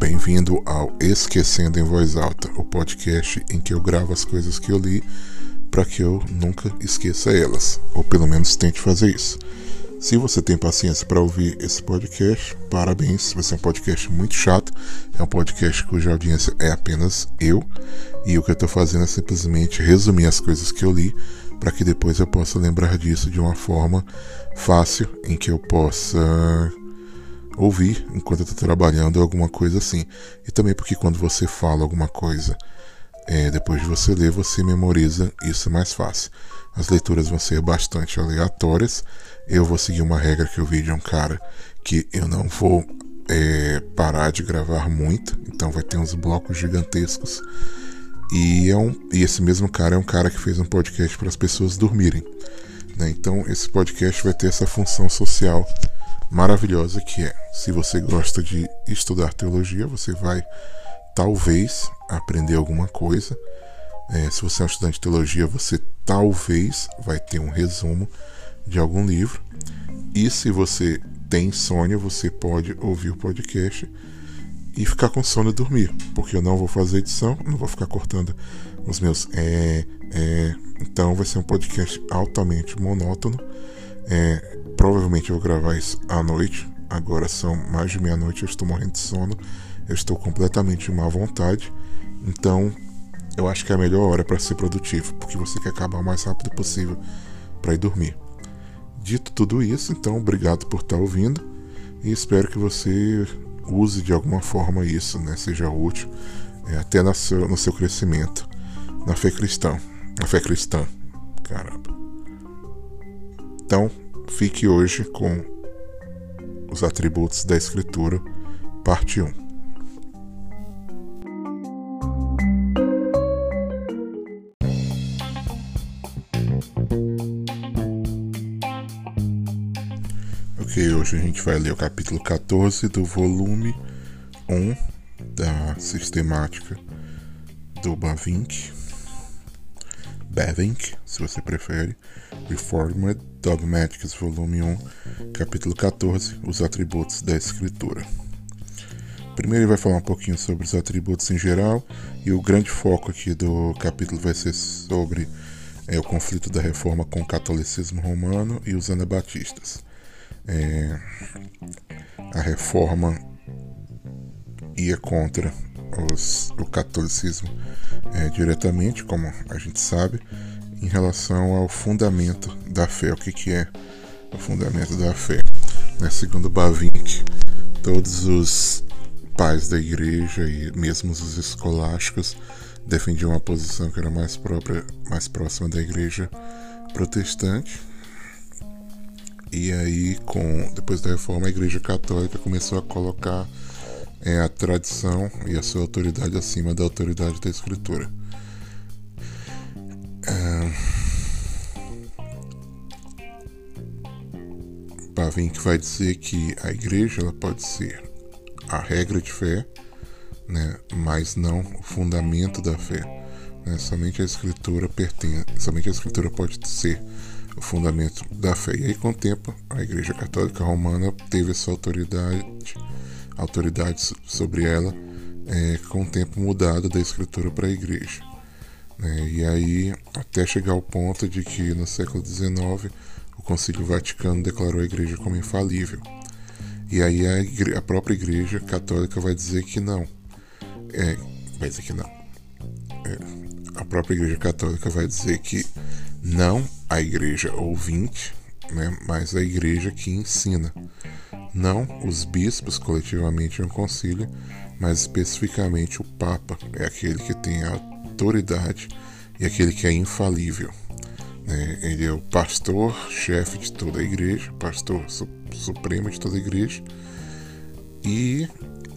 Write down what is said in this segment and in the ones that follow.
Bem-vindo ao Esquecendo em Voz Alta, o podcast em que eu gravo as coisas que eu li para que eu nunca esqueça elas, ou pelo menos tente fazer isso. Se você tem paciência para ouvir esse podcast, parabéns. Vai ser um podcast muito chato. É um podcast cuja audiência é apenas eu. E o que eu estou fazendo é simplesmente resumir as coisas que eu li para que depois eu possa lembrar disso de uma forma fácil em que eu possa ouvir enquanto estou trabalhando alguma coisa assim. E também porque quando você fala alguma coisa, é, depois de você ler, você memoriza isso mais fácil. As leituras vão ser bastante aleatórias. Eu vou seguir uma regra que eu vi de um cara que eu não vou é, parar de gravar muito, então vai ter uns blocos gigantescos. E, é um, e esse mesmo cara é um cara que fez um podcast para as pessoas dormirem. Né? Então esse podcast vai ter essa função social maravilhosa que é: se você gosta de estudar teologia, você vai talvez aprender alguma coisa. É, se você é um estudante de teologia, você talvez vai ter um resumo de algum livro. E se você tem insônia, você pode ouvir o podcast e ficar com sono e dormir, porque eu não vou fazer edição, não vou ficar cortando os meus é, é, então vai ser um podcast altamente monótono. É, Provavelmente eu vou gravar isso à noite. Agora são mais de meia-noite, eu estou morrendo de sono. Eu estou completamente má vontade. Então, eu acho que é a melhor hora para ser produtivo, porque você quer acabar o mais rápido possível para ir dormir. Dito tudo isso, então, obrigado por estar ouvindo e espero que você use de alguma forma isso, né? Seja útil é, até no seu, no seu crescimento na fé cristã. Na fé cristã. Caramba. Então, Fique hoje com os atributos da Escritura, parte 1. Ok, hoje a gente vai ler o capítulo 14 do volume 1 da sistemática do Bavinck, Bavinck, se você prefere, Reformed Dogmatics, volume 1, capítulo 14, os atributos da escritura. Primeiro ele vai falar um pouquinho sobre os atributos em geral e o grande foco aqui do capítulo vai ser sobre é, o conflito da reforma com o catolicismo romano e os anabatistas. É, a reforma ia contra os, o catolicismo é, diretamente, como a gente sabe, em relação ao fundamento da fé. O que, que é o fundamento da fé? Né? Segundo Bavinck, todos os pais da igreja e mesmo os escolásticos defendiam uma posição que era mais própria, mais próxima da igreja protestante. E aí, com depois da reforma, a igreja católica começou a colocar é, a tradição e a sua autoridade acima da autoridade da escritura. Bavinck vai dizer que a igreja ela pode ser a regra de fé, né, mas não o fundamento da fé. Né, somente a escritura pertence, somente a escritura pode ser o fundamento da fé. E aí, com o tempo, a Igreja Católica Romana teve essa autoridade, autoridade sobre ela, é, com o tempo mudado da escritura para a Igreja. Né? E aí, até chegar ao ponto de que no século XIX o Concílio Vaticano declarou a Igreja como infalível. E aí a, a própria Igreja Católica vai dizer que não. É, vai dizer que não. É, a própria Igreja Católica vai dizer que não a Igreja ouvinte, né, mas a Igreja que ensina. Não os bispos coletivamente em um concílio, mas especificamente o Papa é aquele que tem a autoridade e aquele que é infalível. Né? Ele é o pastor, chefe de toda a igreja, pastor su supremo de toda a igreja. E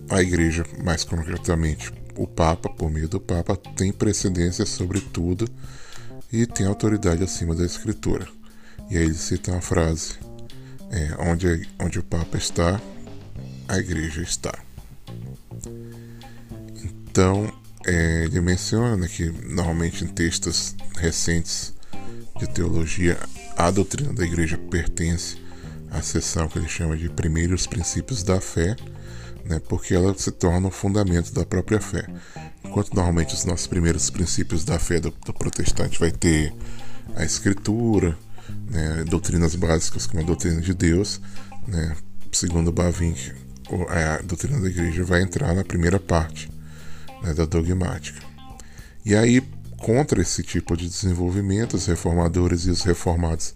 a igreja, mais concretamente o Papa, por meio do Papa, tem precedência sobre tudo e tem autoridade acima da Escritura. E aí ele cita uma frase: é, onde, onde o Papa está, a igreja está. Então, é, ele menciona que normalmente em textos recentes de teologia a doutrina da igreja pertence à seção que ele chama de primeiros princípios da fé, né, porque ela se torna o fundamento da própria fé. Enquanto normalmente os nossos primeiros princípios da fé do, do protestante vai ter a escritura, né, doutrinas básicas como a doutrina de Deus, né, segundo Bavinck, a doutrina da igreja vai entrar na primeira parte né, da dogmática. E aí, contra esse tipo de desenvolvimento, os reformadores e os reformados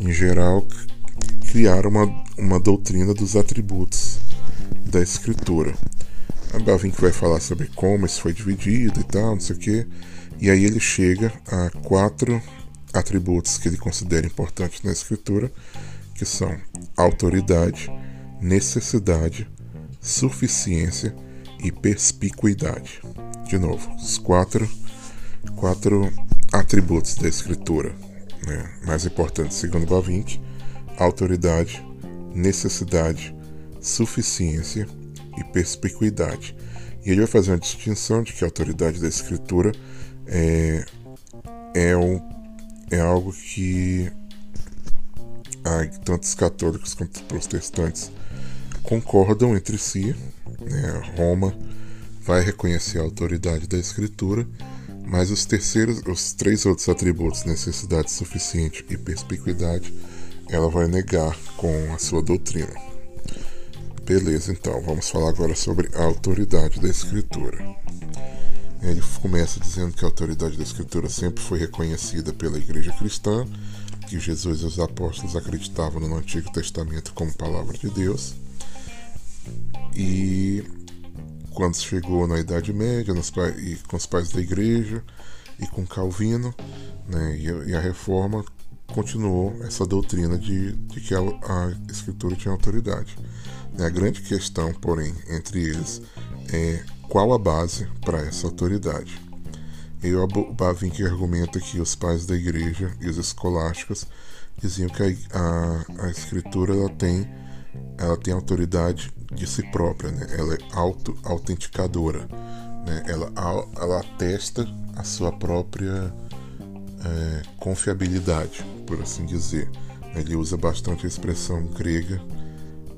em geral criaram uma, uma doutrina dos atributos da escritura. A Bavinck vai falar sobre como isso foi dividido e tal, não sei o quê. E aí ele chega a quatro atributos que ele considera importantes na escritura, que são autoridade, necessidade, suficiência e perspicuidade. De novo, os quatro, quatro atributos da escritura né, mais importantes, segundo Bavinck: autoridade, necessidade, suficiência e perspicuidade. E ele vai fazer uma distinção de que a autoridade da escritura é, é, um, é algo que ah, tanto os católicos quanto protestantes concordam entre si. Né? Roma vai reconhecer a autoridade da escritura, mas os terceiros, os três outros atributos, necessidade suficiente e perspicuidade, ela vai negar com a sua doutrina. Beleza, então vamos falar agora sobre a autoridade da escritura. Ele começa dizendo que a autoridade da escritura sempre foi reconhecida pela igreja cristã, que Jesus e os apóstolos acreditavam no Antigo Testamento como palavra de Deus. E quando chegou na Idade Média, nos, e com os pais da igreja e com Calvino, né, e, a, reforma continuou essa doutrina de, de que a, a escritura tinha autoridade. A grande questão, porém, entre eles é qual a base para essa autoridade. E o Bavinck argumenta que os pais da igreja e os escolásticos diziam que a, a, a escritura ela tem, ela tem autoridade de si própria, né? ela é auto-autenticadora, né? ela, ela atesta a sua própria é, confiabilidade, por assim dizer. Ele usa bastante a expressão grega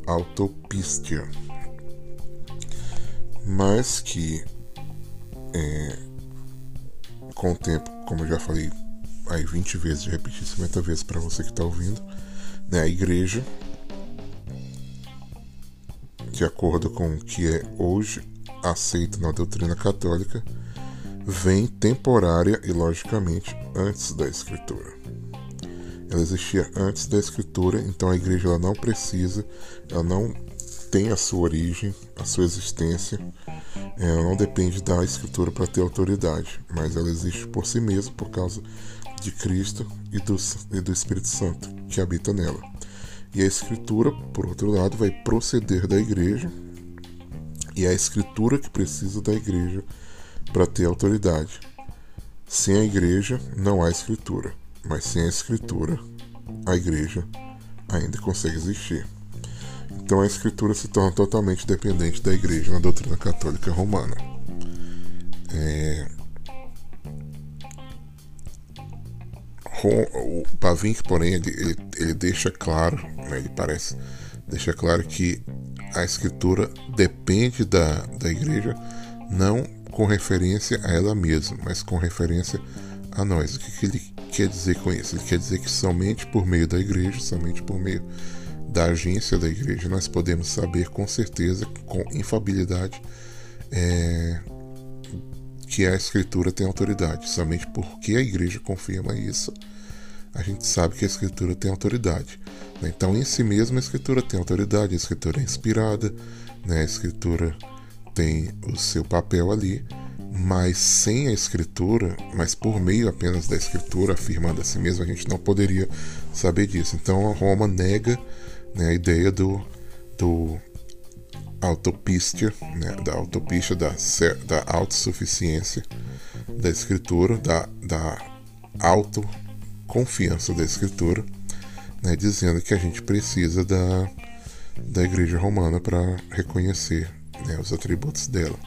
autopistia, mas que é, com o tempo, como eu já falei aí 20 vezes, de repetir 50 vezes para você que está ouvindo, né, a igreja, de acordo com o que é hoje aceito na doutrina católica, vem temporária e logicamente antes da escritura. Ela existia antes da escritura, então a igreja ela não precisa, ela não tem a sua origem, a sua existência, ela não depende da escritura para ter autoridade, mas ela existe por si mesma por causa de Cristo e do, e do Espírito Santo que habita nela. E a escritura, por outro lado, vai proceder da igreja, e é a escritura que precisa da igreja para ter autoridade. Sem a igreja não há escritura, mas sem a escritura a igreja ainda consegue existir. Então a escritura se torna totalmente dependente da igreja na doutrina católica romana. É... O Pavink, porém, ele, ele, ele deixa claro, né, ele parece deixa claro que a escritura depende da, da igreja não com referência a ela mesma, mas com referência a nós. O que, que ele quer dizer com isso? Ele quer dizer que somente por meio da igreja, somente por meio da agência da igreja, nós podemos saber com certeza, com infabilidade, é, que a escritura tem autoridade. Somente porque a igreja confirma isso, a gente sabe que a escritura tem autoridade. Então, em si mesma, a escritura tem autoridade, a escritura é inspirada, né? a escritura tem o seu papel ali, mas sem a escritura, mas por meio apenas da escritura, afirmando a si mesmo, a gente não poderia saber disso. Então, a Roma nega né, a ideia do, do autopista, né, da autopista da, da autossuficiência da escritura, da, da autoconfiança da escritura, né, dizendo que a gente precisa da, da igreja romana para reconhecer né, os atributos dela.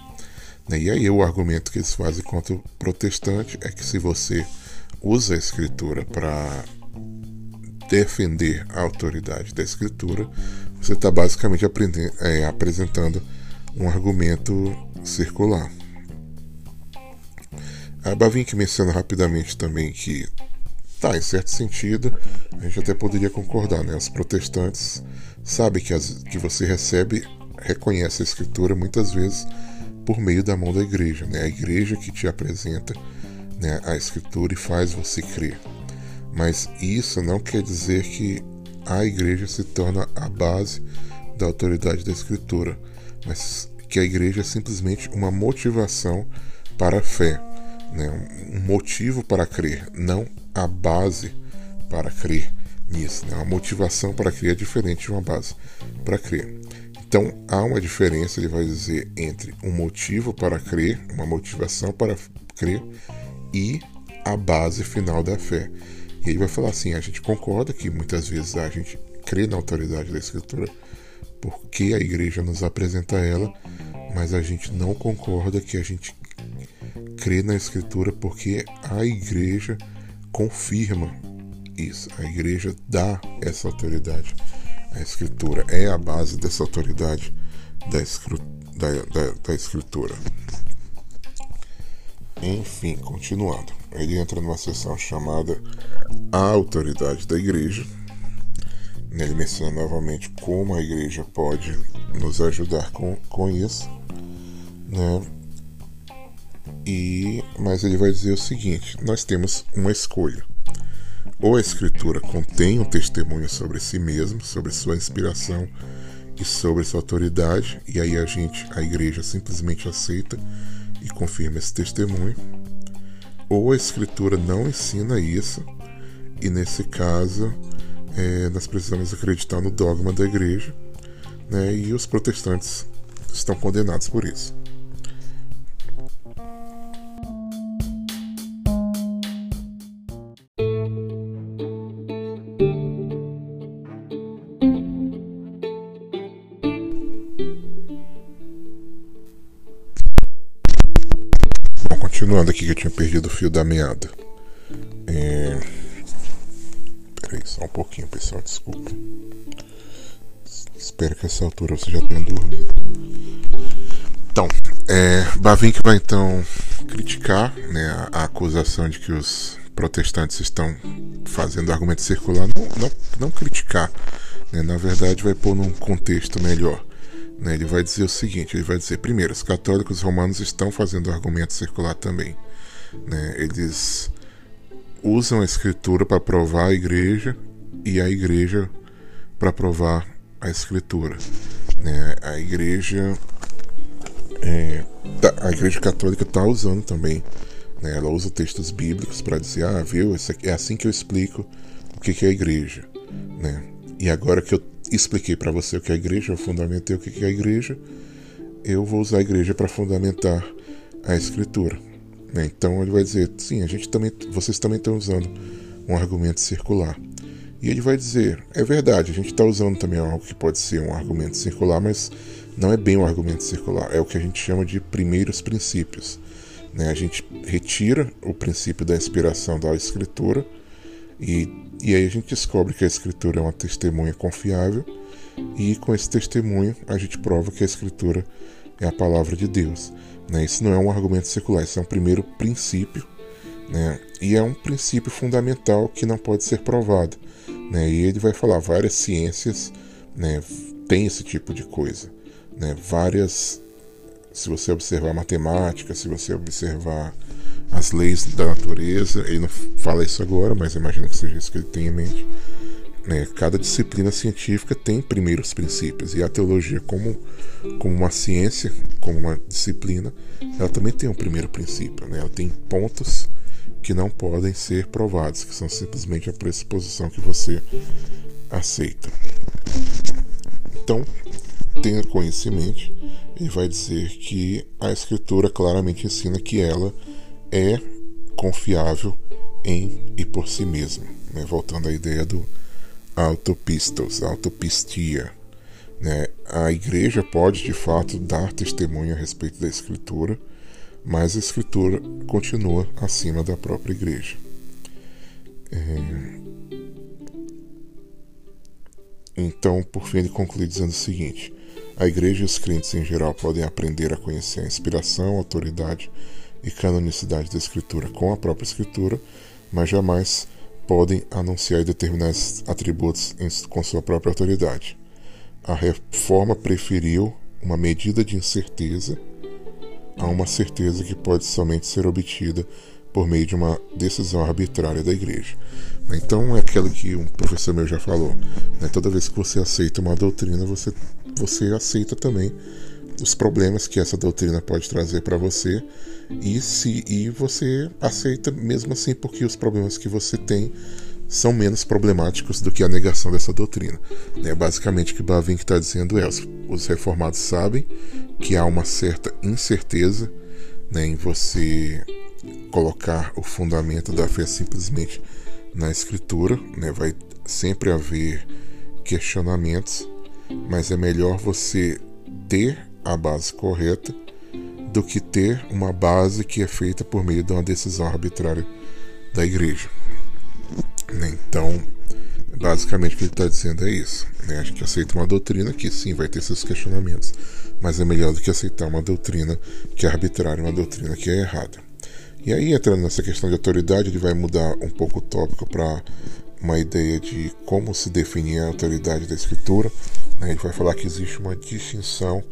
Né, e aí o argumento que eles fazem contra o protestante é que se você usa a escritura para defender a autoridade da escritura, você está basicamente é, apresentando um argumento circular. A Bavinck menciona rapidamente também que, tá, em certo sentido, a gente até poderia concordar, né? Os protestantes sabem que, as, que você recebe, reconhece a escritura muitas vezes por meio da mão da igreja, né? A igreja que te apresenta né, a escritura e faz você crer. Mas isso não quer dizer que a igreja se torna a base da autoridade da escritura, mas que a igreja é simplesmente uma motivação para a fé, né? um motivo para crer, não a base para crer nisso. Né? Uma motivação para crer é diferente de uma base para crer. Então há uma diferença, ele vai dizer, entre um motivo para crer, uma motivação para crer e a base final da fé. E ele vai falar assim: a gente concorda que muitas vezes a gente crê na autoridade da Escritura porque a igreja nos apresenta ela, mas a gente não concorda que a gente crê na Escritura porque a igreja confirma isso. A igreja dá essa autoridade. A Escritura é a base dessa autoridade da, da, da, da Escritura. Enfim, continuando. Ele entra numa sessão chamada A Autoridade da Igreja. Ele menciona novamente como a igreja pode nos ajudar com, com isso. Né? E, mas ele vai dizer o seguinte: nós temos uma escolha. Ou a escritura contém um testemunho sobre si mesmo, sobre sua inspiração e sobre sua autoridade, e aí a gente, a igreja, simplesmente aceita e confirma esse testemunho, ou a Escritura não ensina isso, e nesse caso é, nós precisamos acreditar no dogma da igreja, né, e os protestantes estão condenados por isso. Continuando aqui que eu tinha perdido o fio da meada. É... Peraí, só um pouquinho, pessoal, desculpa. Espero que essa altura você já tenha dormido. Então, é, Bavinck vai então criticar né, a, a, acusação de que os protestantes estão fazendo argumento circular. Não, não, não criticar, né, na verdade, vai pôr num contexto melhor. Né, ele vai dizer o seguinte: ele vai dizer, primeiro, os católicos romanos estão fazendo argumento circular também. Né, eles usam a escritura para provar a igreja e a igreja para provar a escritura. Né, a igreja é, tá, a igreja católica está usando também. Né, ela usa textos bíblicos para dizer, ah, viu, é assim que eu explico o que, que é a igreja. Né? E agora que eu expliquei para você o que é a igreja, eu fundamentei o que é a igreja, eu vou usar a igreja para fundamentar a escritura. Né? Então ele vai dizer, sim, a gente também, vocês também estão usando um argumento circular. E ele vai dizer, é verdade, a gente está usando também algo que pode ser um argumento circular, mas não é bem um argumento circular, é o que a gente chama de primeiros princípios. Né? A gente retira o princípio da inspiração da escritura e e aí a gente descobre que a escritura é uma testemunha confiável e com esse testemunho a gente prova que a escritura é a palavra de Deus. Né? Isso não é um argumento secular, isso é um primeiro princípio né? e é um princípio fundamental que não pode ser provado. Né? E ele vai falar várias ciências né, tem esse tipo de coisa. Né? Várias, se você observar matemática, se você observar as leis da natureza. Ele não fala isso agora, mas imagino que seja isso que ele tem em mente. É, cada disciplina científica tem primeiros princípios e a teologia, como, como uma ciência, como uma disciplina, ela também tem um primeiro princípio. Né? Ela tem pontos que não podem ser provados, que são simplesmente a pressuposição que você aceita. Então, tenha conhecimento, ele vai dizer que a Escritura claramente ensina que ela é confiável em e por si mesmo. Né? Voltando à ideia do autopistos, autopistia. Né? A igreja pode de fato dar testemunho a respeito da Escritura, mas a Escritura continua acima da própria igreja. É... Então, por fim, ele conclui dizendo o seguinte: A igreja e os crentes em geral podem aprender a conhecer a inspiração, autoridade e canonicidade da Escritura com a própria Escritura, mas jamais podem anunciar determinar esses atributos com sua própria autoridade. A reforma preferiu uma medida de incerteza a uma certeza que pode somente ser obtida por meio de uma decisão arbitrária da igreja. Então é aquilo que um professor meu já falou. Né? Toda vez que você aceita uma doutrina, você, você aceita também os problemas que essa doutrina pode trazer para você e se e você aceita mesmo assim porque os problemas que você tem são menos problemáticos do que a negação dessa doutrina. Né? Basicamente, o que Bavinck está dizendo é: os, os reformados sabem que há uma certa incerteza né, em você colocar o fundamento da fé simplesmente na escritura, né? vai sempre haver questionamentos, mas é melhor você ter a base correta do que ter uma base que é feita por meio de uma decisão arbitrária da igreja. Né? Então, basicamente o que ele está dizendo é isso. Né? A gente aceita uma doutrina que sim vai ter seus questionamentos, mas é melhor do que aceitar uma doutrina que é arbitrária, uma doutrina que é errada. E aí, entrando nessa questão de autoridade, ele vai mudar um pouco o tópico para uma ideia de como se definir a autoridade da escritura. Né? Ele vai falar que existe uma distinção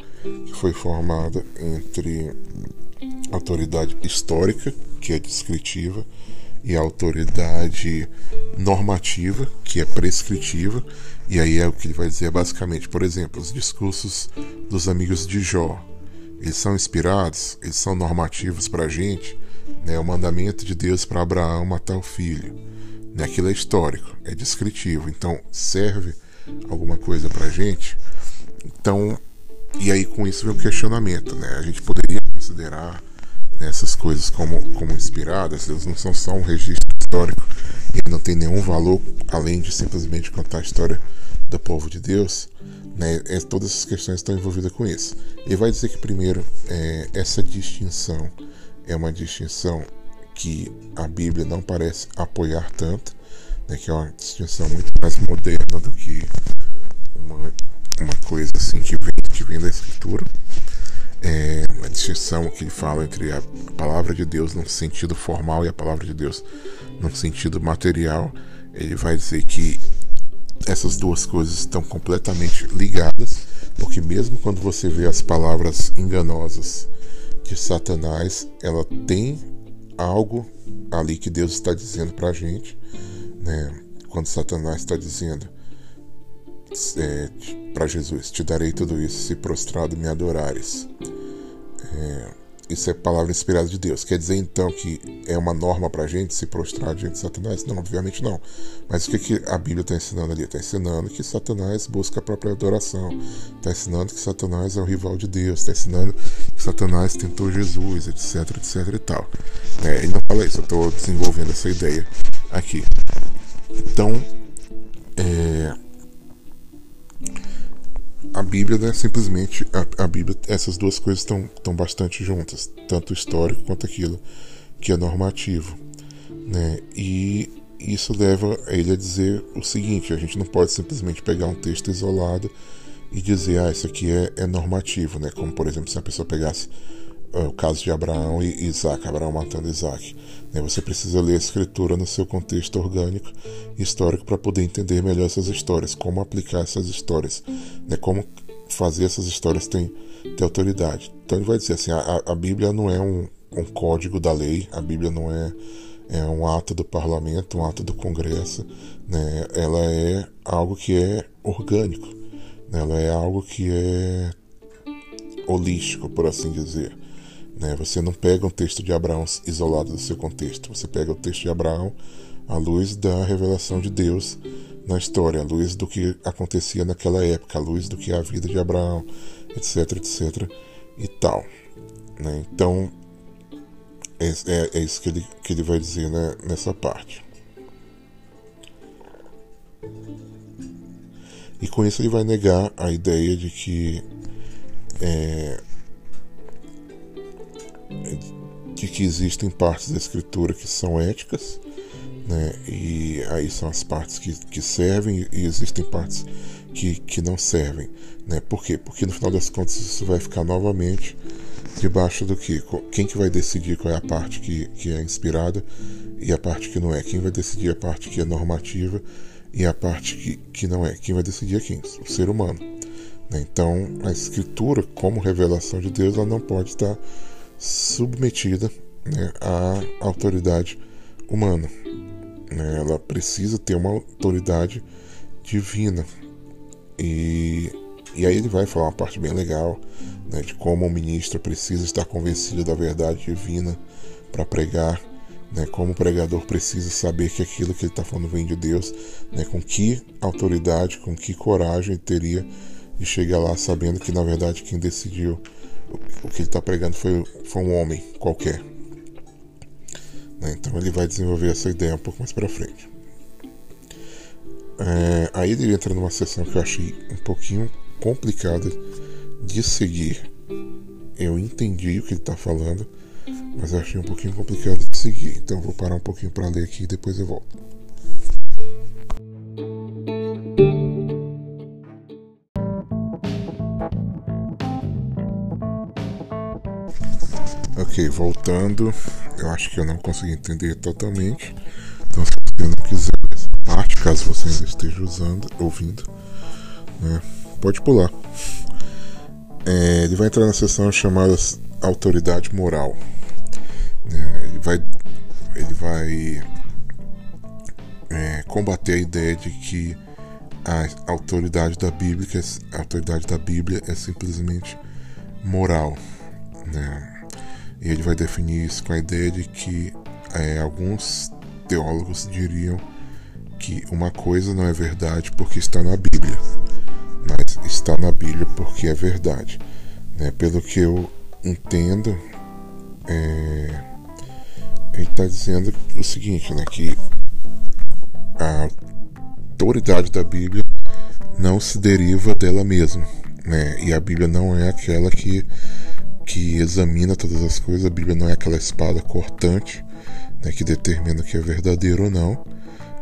que foi formada entre autoridade histórica, que é descritiva, e a autoridade normativa, que é prescritiva, e aí é o que ele vai dizer basicamente, por exemplo, os discursos dos amigos de Jó, eles são inspirados, eles são normativos para a gente, né? o mandamento de Deus para Abraão matar o filho? Aquilo é histórico, é descritivo, então serve alguma coisa para gente, então, e aí com isso vem o questionamento, né? a gente poderia considerar essas coisas como, como inspiradas, eles não são só um registro histórico e não tem nenhum valor além de simplesmente contar a história do povo de Deus. Né? É, todas essas questões estão envolvidas com isso. Ele vai dizer que, primeiro, é, essa distinção é uma distinção que a Bíblia não parece apoiar tanto, né? que é uma distinção muito mais moderna do que uma, uma coisa assim que vem, que vem da Escritura é, a distinção que ele fala entre a palavra de Deus no sentido formal e a palavra de Deus no sentido material, ele vai dizer que essas duas coisas estão completamente ligadas, porque mesmo quando você vê as palavras enganosas de Satanás, ela tem algo ali que Deus está dizendo para a gente, né? Quando Satanás está dizendo é, para Jesus: Te darei tudo isso se prostrado me adorares. É, isso é palavra inspirada de Deus. Quer dizer então que é uma norma para a gente se prostrar diante de Satanás? Não, obviamente não. Mas o que, que a Bíblia está ensinando ali? Está ensinando que Satanás busca a própria adoração. Está ensinando que Satanás é o rival de Deus. Está ensinando que Satanás tentou Jesus, etc, etc e tal. É, ele não fala isso, eu estou desenvolvendo essa ideia aqui. Então, é, a Bíblia né, simplesmente a, a Bíblia essas duas coisas estão estão bastante juntas tanto o histórico quanto aquilo que é normativo né? E isso leva ele a dizer o seguinte a gente não pode simplesmente pegar um texto isolado e dizer ah isso aqui é, é normativo né? Como por exemplo se a pessoa pegasse uh, o caso de Abraão e Isaac Abraão matando Isaac você precisa ler a escritura no seu contexto orgânico e histórico para poder entender melhor essas histórias, como aplicar essas histórias, né, como fazer essas histórias ter, ter autoridade. Então ele vai dizer assim: a, a Bíblia não é um, um código da lei, a Bíblia não é, é um ato do parlamento, um ato do Congresso, né, ela é algo que é orgânico, né, ela é algo que é holístico, por assim dizer. Né? Você não pega um texto de Abraão isolado do seu contexto, você pega o texto de Abraão à luz da revelação de Deus na história, à luz do que acontecia naquela época, à luz do que é a vida de Abraão, etc, etc e tal. Né? Então, é, é, é, isso que ele, que ele vai dizer né, nessa parte. E com isso ele vai negar a ideia de que é, de que existem partes da escritura que são éticas, né? e aí são as partes que, que servem, e existem partes que, que não servem. Né? Por quê? Porque no final das contas isso vai ficar novamente debaixo do que? Quem que vai decidir qual é a parte que, que é inspirada e a parte que não é? Quem vai decidir a parte que é normativa e a parte que, que não é? Quem vai decidir é quem? O ser humano. Né? Então, a escritura, como revelação de Deus, ela não pode estar submetida né, à autoridade humana. Né? Ela precisa ter uma autoridade divina. E, e aí ele vai falar uma parte bem legal né, de como o ministro precisa estar convencido da verdade divina para pregar, né, como o pregador precisa saber que aquilo que ele está falando vem de Deus, né, com que autoridade, com que coragem teria de chegar lá sabendo que na verdade quem decidiu o que ele está pregando foi, foi um homem qualquer. Né, então ele vai desenvolver essa ideia um pouco mais para frente. É, aí ele entra numa sessão que eu achei um pouquinho complicada de seguir. Eu entendi o que ele está falando, mas eu achei um pouquinho complicado de seguir. Então eu vou parar um pouquinho para ler aqui e depois eu volto. Voltando. Eu acho que eu não consegui entender totalmente. Então, se você não quiser essa parte, caso você ainda esteja usando, ouvindo, né, pode pular. É, ele vai entrar na sessão chamada autoridade moral. É, ele vai, ele vai é, combater a ideia de que a autoridade da Bíblia, a autoridade da Bíblia é simplesmente moral. Né? E ele vai definir isso com a ideia de que é, alguns teólogos diriam que uma coisa não é verdade porque está na Bíblia mas está na Bíblia porque é verdade. Né? Pelo que eu entendo, é, ele está dizendo o seguinte, né? que a autoridade da Bíblia não se deriva dela mesma. Né? E a Bíblia não é aquela que, que examina todas as coisas, a Bíblia não é aquela espada cortante né, que determina o que é verdadeiro ou não,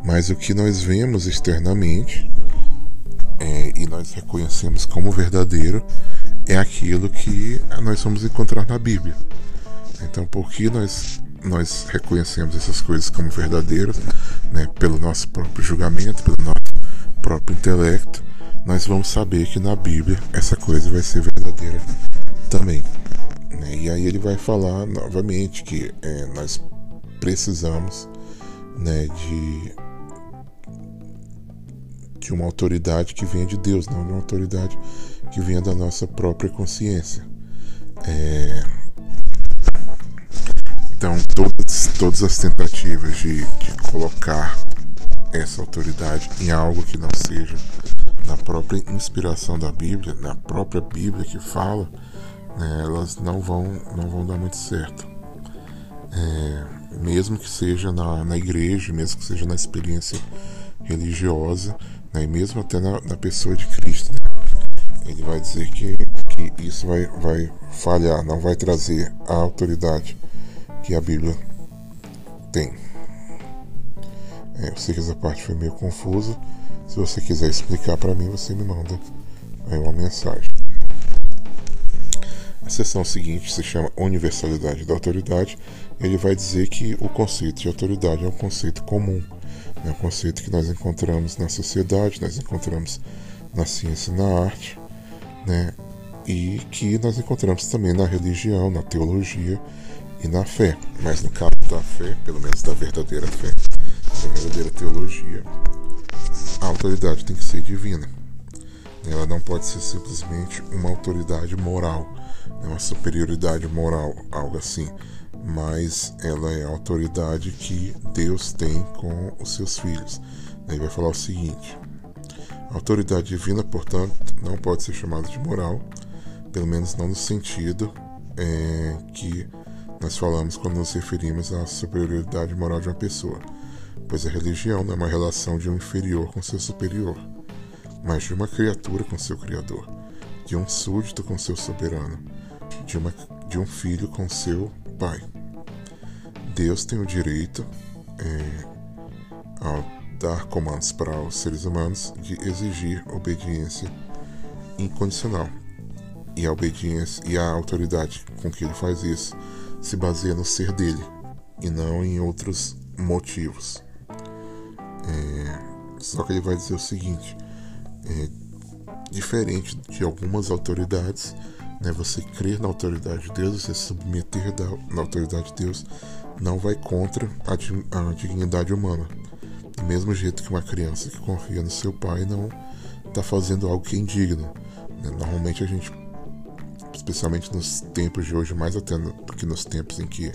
mas o que nós vemos externamente é, e nós reconhecemos como verdadeiro é aquilo que nós vamos encontrar na Bíblia. Então, por que nós, nós reconhecemos essas coisas como verdadeiras, né, pelo nosso próprio julgamento, pelo nosso próprio intelecto, nós vamos saber que na Bíblia essa coisa vai ser verdadeira também. Né? E aí ele vai falar novamente que é, nós precisamos né, de de uma autoridade que venha de Deus, não de uma autoridade que venha da nossa própria consciência. É... Então, todas, todas as tentativas de, de colocar essa autoridade em algo que não seja na própria inspiração da Bíblia, na própria Bíblia que fala, né, elas não vão, não vão dar muito certo. É, mesmo que seja na, na igreja, mesmo que seja na experiência religiosa, né? e mesmo até na, na pessoa de Cristo. Né? Ele vai dizer que, que isso vai, vai falhar, não vai trazer a autoridade que a Bíblia tem. É, eu sei que essa parte foi meio confusa. Se você quiser explicar para mim, você me manda aí uma mensagem. A sessão seguinte se chama Universalidade da Autoridade. Ele vai dizer que o conceito de autoridade é um conceito comum é um conceito que nós encontramos na sociedade, nós encontramos na ciência e na arte, né? e que nós encontramos também na religião, na teologia e na fé. Mas no caso da fé, pelo menos da verdadeira fé, da verdadeira teologia, a autoridade tem que ser divina. Ela não pode ser simplesmente uma autoridade moral, né? uma superioridade moral, algo assim mas ela é a autoridade que Deus tem com os seus filhos. Ele vai falar o seguinte: a autoridade divina, portanto, não pode ser chamada de moral, pelo menos não no sentido é, que nós falamos quando nos referimos à superioridade moral de uma pessoa, pois a religião não é uma relação de um inferior com seu superior, mas de uma criatura com seu Criador, de um súdito com seu soberano, de, uma, de um filho com seu Pai. Deus tem o direito é, dar comandos para os seres humanos de exigir obediência incondicional. E a obediência e a autoridade com que ele faz isso se baseia no ser dele e não em outros motivos. É, só que ele vai dizer o seguinte: é, diferente de algumas autoridades, né, você crer na autoridade de Deus, você submeter da, na autoridade de Deus, não vai contra a, a dignidade humana. Do mesmo jeito que uma criança que confia no seu pai não está fazendo algo que é indigno. Né? Normalmente a gente, especialmente nos tempos de hoje, mais até no, nos tempos em que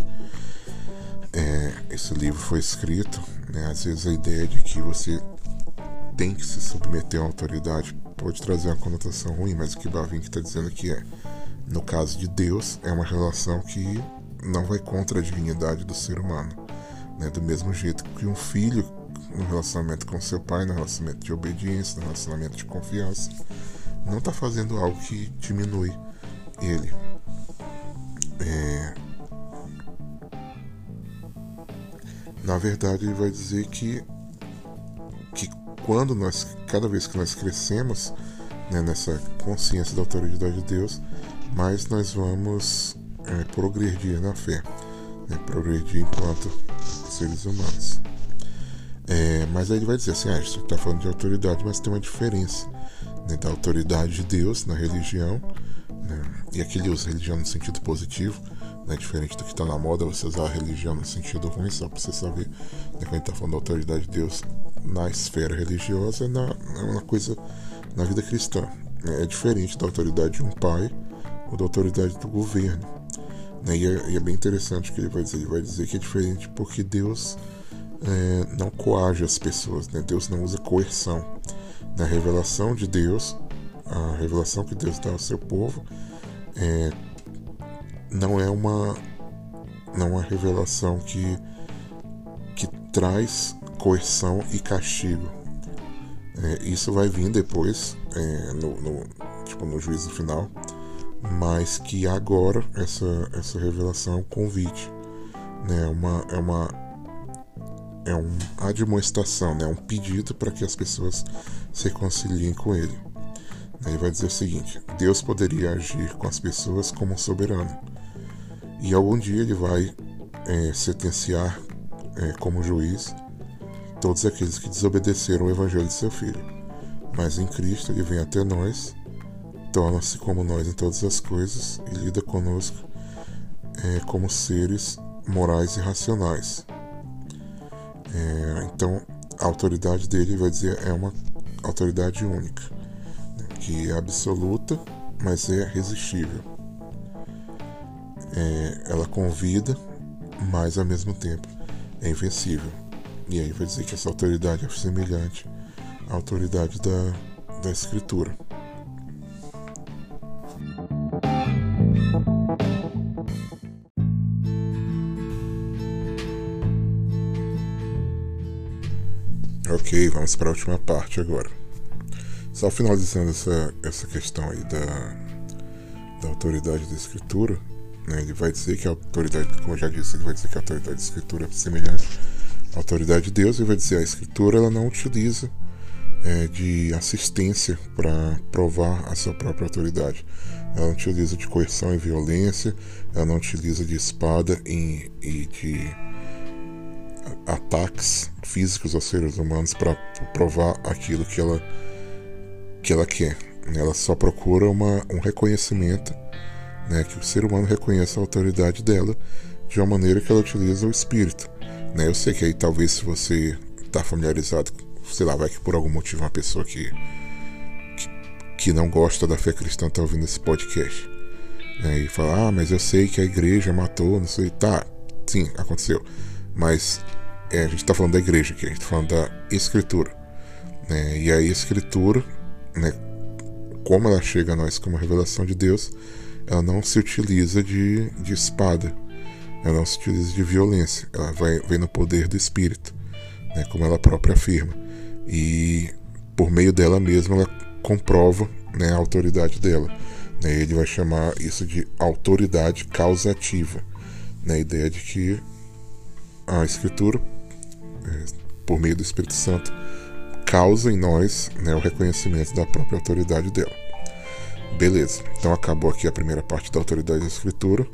é, esse livro foi escrito, né? às vezes a ideia de que você tem que se submeter à autoridade pode trazer uma conotação ruim, mas o que Bavink está dizendo aqui é, no caso de Deus, é uma relação que não vai contra a dignidade do ser humano. Né? Do mesmo jeito que um filho, no relacionamento com seu pai, no relacionamento de obediência, no relacionamento de confiança, não está fazendo algo que diminui ele. É... Na verdade, ele vai dizer que, que quando nós, cada vez que nós crescemos né, nessa consciência da autoridade de Deus, mais nós vamos é, progredir na fé, né, progredir enquanto seres humanos. É, mas aí ele vai dizer assim: ah, gente está falando de autoridade, mas tem uma diferença né, da autoridade de Deus na religião, né, e aqui ele usa religião no sentido positivo, né, diferente do que está na moda, você usar a religião no sentido ruim, só para você saber né, quando a gente está falando da autoridade de Deus na esfera religiosa, na, é uma coisa na vida cristã. É diferente da autoridade de um pai ou da autoridade do governo. Né? E, é, e, é, bem interessante o que ele vai dizer. Ele vai dizer que é diferente porque Deus é, não coage as pessoas, né? Deus não usa coerção. Na revelação de Deus, a revelação que Deus dá ao seu povo, é, não é uma não é uma revelação que que traz coerção e castigo. É, isso vai vir depois, é, no, no, tipo, no juízo final, mas que agora essa, essa revelação é um convite, né? uma, é uma é uma admoestação, né? um pedido para que as pessoas se reconciliem com ele. Ele vai dizer o seguinte: Deus poderia agir com as pessoas como um soberano, e algum dia ele vai é, sentenciar é, como juiz todos aqueles que desobedeceram o evangelho de seu filho. Mas em Cristo ele vem até nós torna-se como nós em todas as coisas e lida conosco é, como seres morais e racionais. É, então, a autoridade dele, vai dizer, é uma autoridade única, né, que é absoluta, mas é resistível. É, ela convida, mas ao mesmo tempo é invencível. E aí vai dizer que essa autoridade é semelhante à autoridade da, da Escritura. Ok, vamos para a última parte agora. Só finalizando essa, essa questão aí da, da autoridade da escritura, né, ele vai dizer que a autoridade, como eu já disse, ele vai dizer que a autoridade da escritura é semelhante à autoridade de Deus, ele vai dizer a escritura ela não utiliza é, de assistência para provar a sua própria autoridade. Ela não utiliza de coerção e violência, ela não utiliza de espada e, e de ataques físicos aos seres humanos para provar aquilo que ela que ela quer. Ela só procura uma, um reconhecimento, né, que o ser humano reconheça a autoridade dela de uma maneira que ela utiliza o espírito. Né? Eu sei que aí talvez se você está familiarizado, sei lá, vai que por algum motivo uma pessoa que, que, que não gosta da fé cristã está ouvindo esse podcast. Né? E fala, ah, mas eu sei que a igreja matou, não sei. Tá, sim, aconteceu. Mas é, a gente está falando da igreja aqui, a gente está falando da escritura. Né? E a escritura, né, como ela chega a nós como revelação de Deus, ela não se utiliza de, de espada, ela não se utiliza de violência, ela vai, vem no poder do Espírito, né, como ela própria afirma. E por meio dela mesma, ela comprova né, a autoridade dela. Né, ele vai chamar isso de autoridade causativa. Né, a ideia de que a escritura por meio do Espírito Santo, causa em nós né, o reconhecimento da própria autoridade dela. Beleza, então acabou aqui a primeira parte da autoridade da Escritura.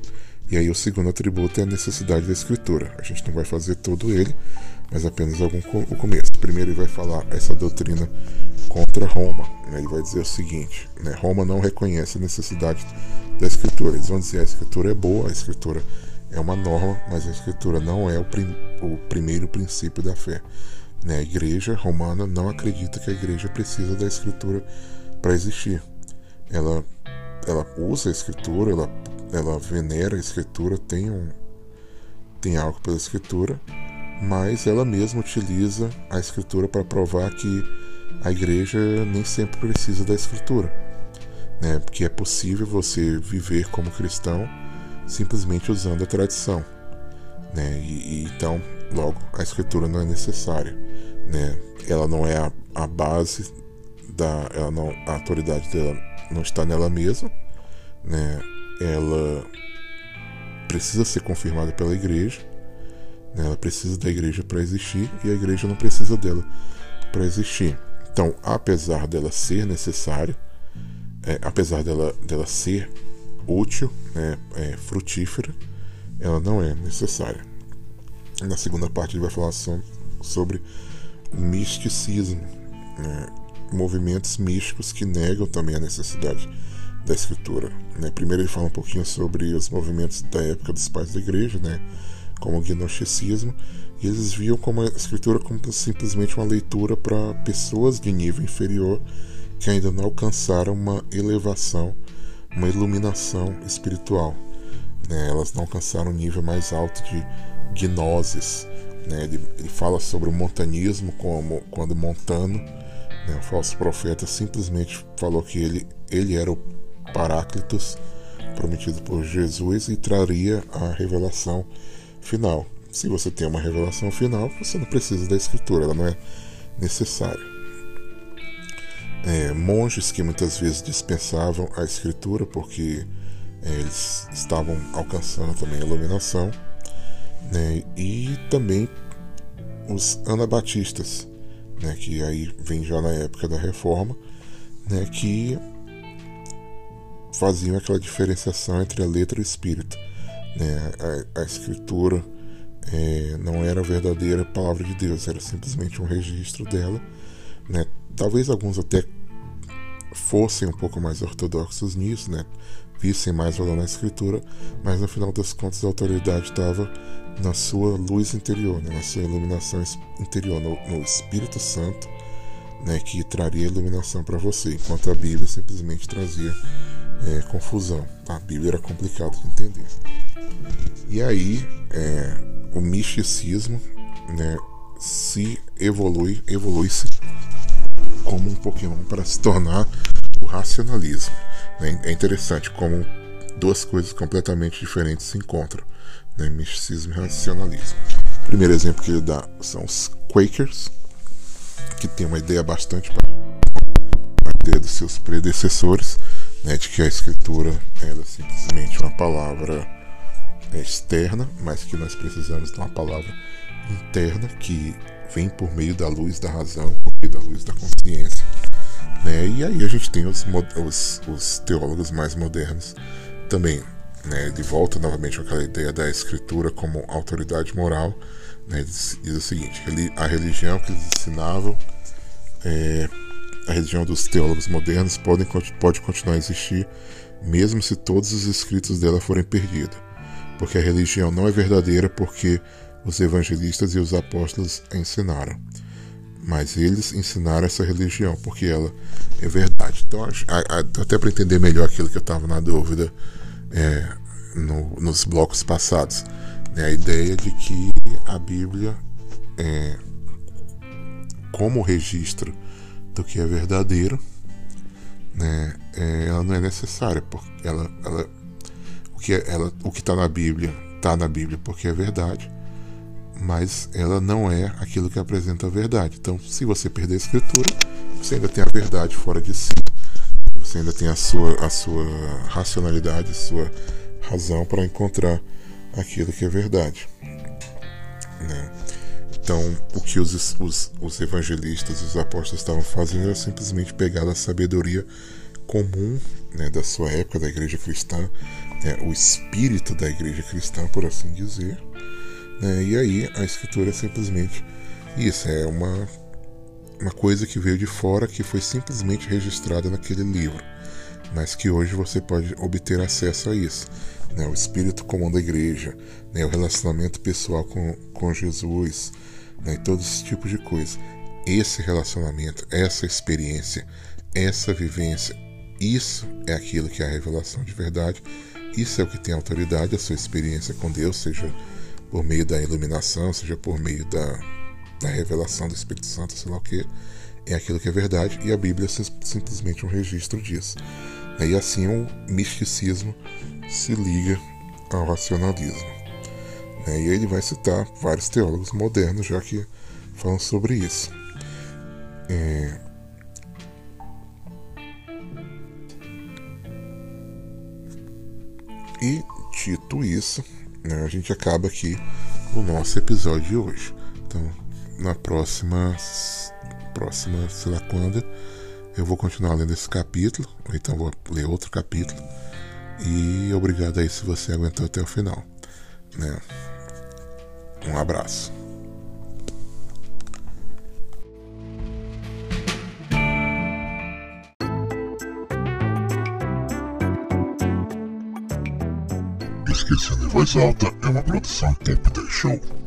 E aí o segundo atributo é a necessidade da escritura. A gente não vai fazer todo ele, mas apenas algum o começo. Primeiro ele vai falar essa doutrina contra Roma. Né? Ele vai dizer o seguinte: né? Roma não reconhece a necessidade da escritura. Eles vão dizer a escritura é boa, a escritura é uma norma, mas a escritura não é o, prim o primeiro princípio da fé. Né? A igreja romana não acredita que a igreja precisa da escritura para existir. Ela, ela usa a escritura, ela ela venera a escritura, tem, um, tem algo pela escritura, mas ela mesma utiliza a escritura para provar que a igreja nem sempre precisa da escritura, né? Porque é possível você viver como cristão simplesmente usando a tradição, né? E, e então, logo, a escritura não é necessária, né? Ela não é a, a base da, ela não, a autoridade dela não está nela mesma, né? Ela precisa ser confirmada pela igreja, né? ela precisa da igreja para existir e a igreja não precisa dela para existir. Então, apesar dela ser necessária, é, apesar dela, dela ser útil, né, é, frutífera, ela não é necessária. Na segunda parte ele vai falar sobre o misticismo, né, movimentos místicos que negam também a necessidade da escritura. Né? Primeiro ele fala um pouquinho sobre os movimentos da época dos pais da igreja, né? como o gnosticismo, e eles viam como a escritura como simplesmente uma leitura para pessoas de nível inferior que ainda não alcançaram uma elevação, uma iluminação espiritual. Né? Elas não alcançaram um nível mais alto de gnoses. Né? Ele, ele fala sobre o montanismo como quando Montano, né, o falso profeta, simplesmente falou que ele, ele era o Paráclitos prometido por Jesus e traria a revelação final. Se você tem uma revelação final, você não precisa da escritura, ela não é necessária. É, monges que muitas vezes dispensavam a escritura porque é, eles estavam alcançando também a iluminação, né, e também os anabatistas, né, que aí vem já na época da reforma, né, que faziam aquela diferenciação entre a letra e o espírito. Né? A, a escritura é, não era a verdadeira palavra de Deus, era simplesmente um registro dela. Né? Talvez alguns até fossem um pouco mais ortodoxos nisso, né? vissem mais valor na escritura, mas no final das contas a autoridade estava na sua luz interior, né? na sua iluminação interior, no, no Espírito Santo, né? que traria iluminação para você, enquanto a Bíblia simplesmente trazia é, confusão. A Bíblia era complicado de entender. E aí é, o misticismo né, se evolui, evolui-se como um Pokémon para se tornar o racionalismo. Né? É interessante como duas coisas completamente diferentes se encontram, né? misticismo e racionalismo. O primeiro exemplo que ele dá são os Quakers, que tem uma ideia bastante a ideia dos seus predecessores, né, de que a escritura ela é simplesmente uma palavra externa, mas que nós precisamos de uma palavra interna que vem por meio da luz da razão, por meio da luz da consciência. Né? E aí a gente tem os, os, os teólogos mais modernos também. Né? De volta novamente com aquela ideia da escritura como autoridade moral. Né? Diz, diz o seguinte: a religião que eles ensinavam é, a religião dos teólogos modernos pode, pode continuar a existir, mesmo se todos os escritos dela forem perdidos, porque a religião não é verdadeira porque os evangelistas e os apóstolos a ensinaram. Mas eles ensinaram essa religião porque ela é verdade. Então, até para entender melhor aquilo que eu estava na dúvida é, no, nos blocos passados, né, a ideia de que a Bíblia, é, como registro do que é verdadeiro, né, é, ela não é necessária, porque ela, ela, o que é, ela, o que está na Bíblia está na Bíblia porque é verdade, mas ela não é aquilo que apresenta a verdade. Então, se você perder a Escritura, você ainda tem a verdade fora de si, você ainda tem a sua, a sua racionalidade, a sua razão para encontrar aquilo que é verdade. Né? Então, o que os, os, os evangelistas, os apóstolos estavam fazendo era simplesmente pegar a sabedoria comum né, da sua época, da igreja cristã, né, o espírito da igreja cristã, por assim dizer. Né, e aí a escritura é simplesmente isso, é uma, uma coisa que veio de fora, que foi simplesmente registrada naquele livro, mas que hoje você pode obter acesso a isso. Né, o espírito comum da igreja, né, o relacionamento pessoal com, com Jesus, né, todo esse tipo de coisa. Esse relacionamento, essa experiência, essa vivência, isso é aquilo que é a revelação de verdade. Isso é o que tem autoridade, a sua experiência com Deus, seja por meio da iluminação, seja por meio da, da revelação do Espírito Santo, sei lá o que. É aquilo que é verdade e a Bíblia é simplesmente um registro disso. E assim o misticismo se liga ao racionalismo. E aí ele vai citar vários teólogos modernos já que falam sobre isso. É... E dito isso, né, a gente acaba aqui o nosso episódio de hoje. Então, na próxima, próxima, sei lá quando, eu vou continuar lendo esse capítulo, ou então vou ler outro capítulo. E obrigado aí se você aguentou até o final. Né? Um abraço. Esquecendo em Voz Alta é uma produção 10 Show.